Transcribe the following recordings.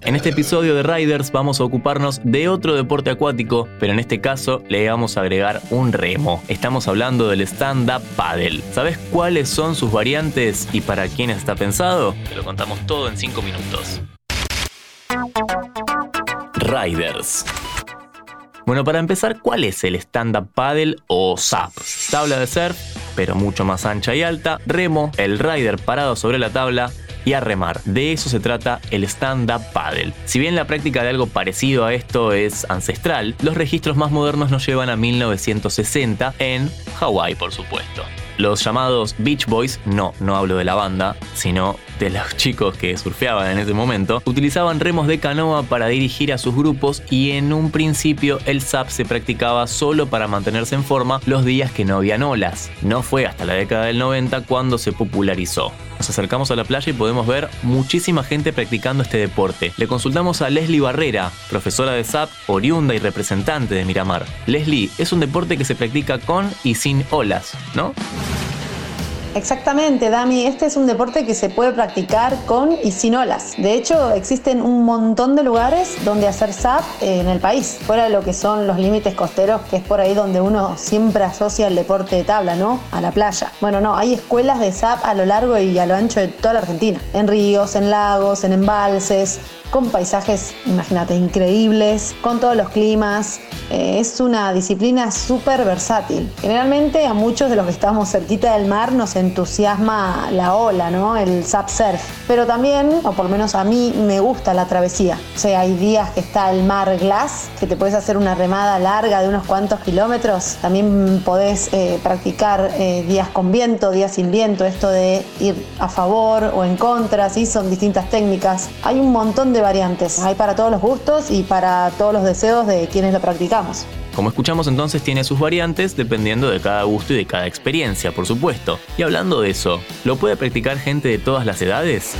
En este episodio de Riders vamos a ocuparnos de otro deporte acuático, pero en este caso le vamos a agregar un remo. Estamos hablando del stand-up paddle. ¿Sabes cuáles son sus variantes y para quién está pensado? Te lo contamos todo en 5 minutos. Riders. Bueno, para empezar, ¿cuál es el stand-up paddle o SUP? Tabla de surf, pero mucho más ancha y alta, remo, el rider parado sobre la tabla, y remar. De eso se trata el stand-up paddle. Si bien la práctica de algo parecido a esto es ancestral, los registros más modernos nos llevan a 1960 en Hawái, por supuesto. Los llamados Beach Boys, no, no hablo de la banda, sino de los chicos que surfeaban en ese momento, utilizaban remos de canoa para dirigir a sus grupos y en un principio el SAP se practicaba solo para mantenerse en forma los días que no habían olas. No fue hasta la década del 90 cuando se popularizó. Acercamos a la playa y podemos ver muchísima gente practicando este deporte. Le consultamos a Leslie Barrera, profesora de SAP, oriunda y representante de Miramar. Leslie, es un deporte que se practica con y sin olas, ¿no? Exactamente, Dami. Este es un deporte que se puede practicar con y sin olas. De hecho, existen un montón de lugares donde hacer SAP en el país, fuera de lo que son los límites costeros, que es por ahí donde uno siempre asocia el deporte de tabla, ¿no? A la playa. Bueno, no, hay escuelas de SAP a lo largo y a lo ancho de toda la Argentina. En ríos, en lagos, en embalses, con paisajes, imagínate, increíbles, con todos los climas. Eh, es una disciplina súper versátil. Generalmente a muchos de los que estamos cerquita del mar nos entusiasma la ola, ¿no? El sub surf. Pero también, o por lo menos a mí, me gusta la travesía. O sea, hay días que está el mar glass, que te puedes hacer una remada larga de unos cuantos kilómetros. También podés eh, practicar eh, días con viento, días sin viento, esto de ir a favor o en contra, ¿sí? Son distintas técnicas. Hay un montón de variantes. Hay para todos los gustos y para todos los deseos de quienes lo practicamos. Como escuchamos entonces tiene sus variantes dependiendo de cada gusto y de cada experiencia, por supuesto. Y hablando de eso, ¿lo puede practicar gente de todas las edades?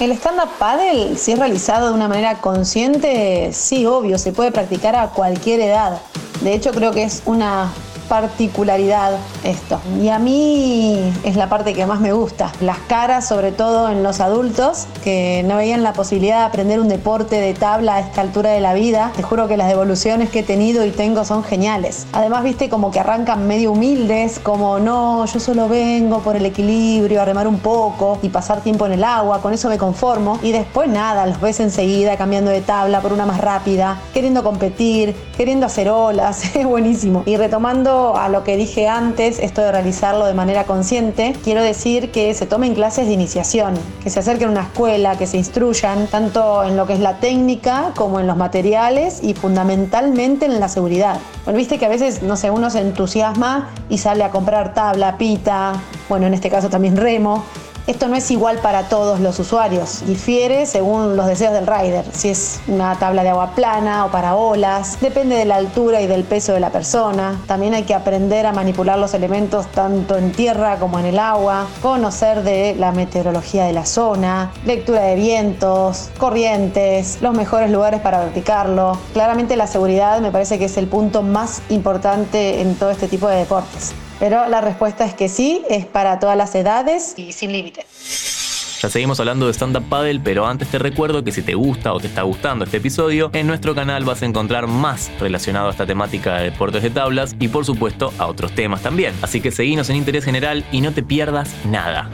El stand-up paddle, si es realizado de una manera consciente, sí, obvio, se puede practicar a cualquier edad. De hecho, creo que es una particularidad esto. Y a mí es la parte que más me gusta. Las caras, sobre todo en los adultos, que no veían la posibilidad de aprender un deporte de tabla a esta altura de la vida. Te juro que las devoluciones que he tenido y tengo son geniales. Además, viste como que arrancan medio humildes, como no, yo solo vengo por el equilibrio, a remar un poco y pasar tiempo en el agua, con eso me conformo. Y después nada, los ves enseguida cambiando de tabla por una más rápida, queriendo competir, queriendo hacer olas, es buenísimo. Y retomando a lo que dije antes, esto de realizarlo de manera consciente, quiero decir que se tomen clases de iniciación, que se acerquen a una escuela, que se instruyan tanto en lo que es la técnica como en los materiales y fundamentalmente en la seguridad. Bueno, viste que a veces, no sé, uno se entusiasma y sale a comprar tabla, pita, bueno, en este caso también remo, esto no es igual para todos los usuarios, difiere según los deseos del rider, si es una tabla de agua plana o para olas, depende de la altura y del peso de la persona. También hay que aprender a manipular los elementos tanto en tierra como en el agua, conocer de la meteorología de la zona, lectura de vientos, corrientes, los mejores lugares para practicarlo. Claramente la seguridad me parece que es el punto más importante en todo este tipo de deportes. Pero la respuesta es que sí, es para todas las edades y sin límite. Ya seguimos hablando de stand-up paddle, pero antes te recuerdo que si te gusta o te está gustando este episodio, en nuestro canal vas a encontrar más relacionado a esta temática de deportes de tablas y por supuesto a otros temas también. Así que seguinos en interés general y no te pierdas nada.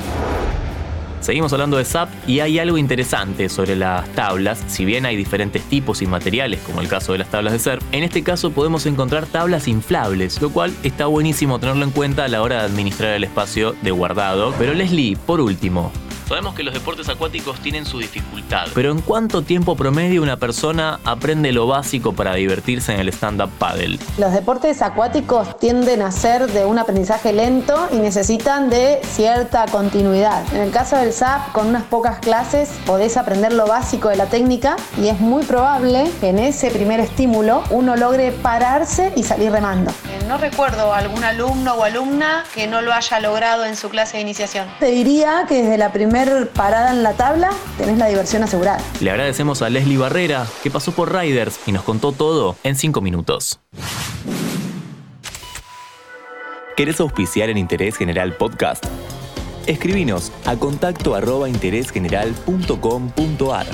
Seguimos hablando de SAP y hay algo interesante sobre las tablas. Si bien hay diferentes tipos y materiales, como el caso de las tablas de surf, en este caso podemos encontrar tablas inflables, lo cual está buenísimo tenerlo en cuenta a la hora de administrar el espacio de guardado. Pero Leslie, por último, Sabemos que los deportes acuáticos tienen su dificultad, pero ¿en cuánto tiempo promedio una persona aprende lo básico para divertirse en el stand-up paddle? Los deportes acuáticos tienden a ser de un aprendizaje lento y necesitan de cierta continuidad. En el caso del SAP, con unas pocas clases podés aprender lo básico de la técnica y es muy probable que en ese primer estímulo uno logre pararse y salir remando. No recuerdo algún alumno o alumna que no lo haya logrado en su clase de iniciación. Te diría que desde la parada en la tabla tenés la diversión asegurada. Le agradecemos a Leslie Barrera, que pasó por Riders y nos contó todo en 5 minutos. ¿Querés auspiciar en Interés General Podcast? Escribinos a contacto arroba interésgeneral.com.ar.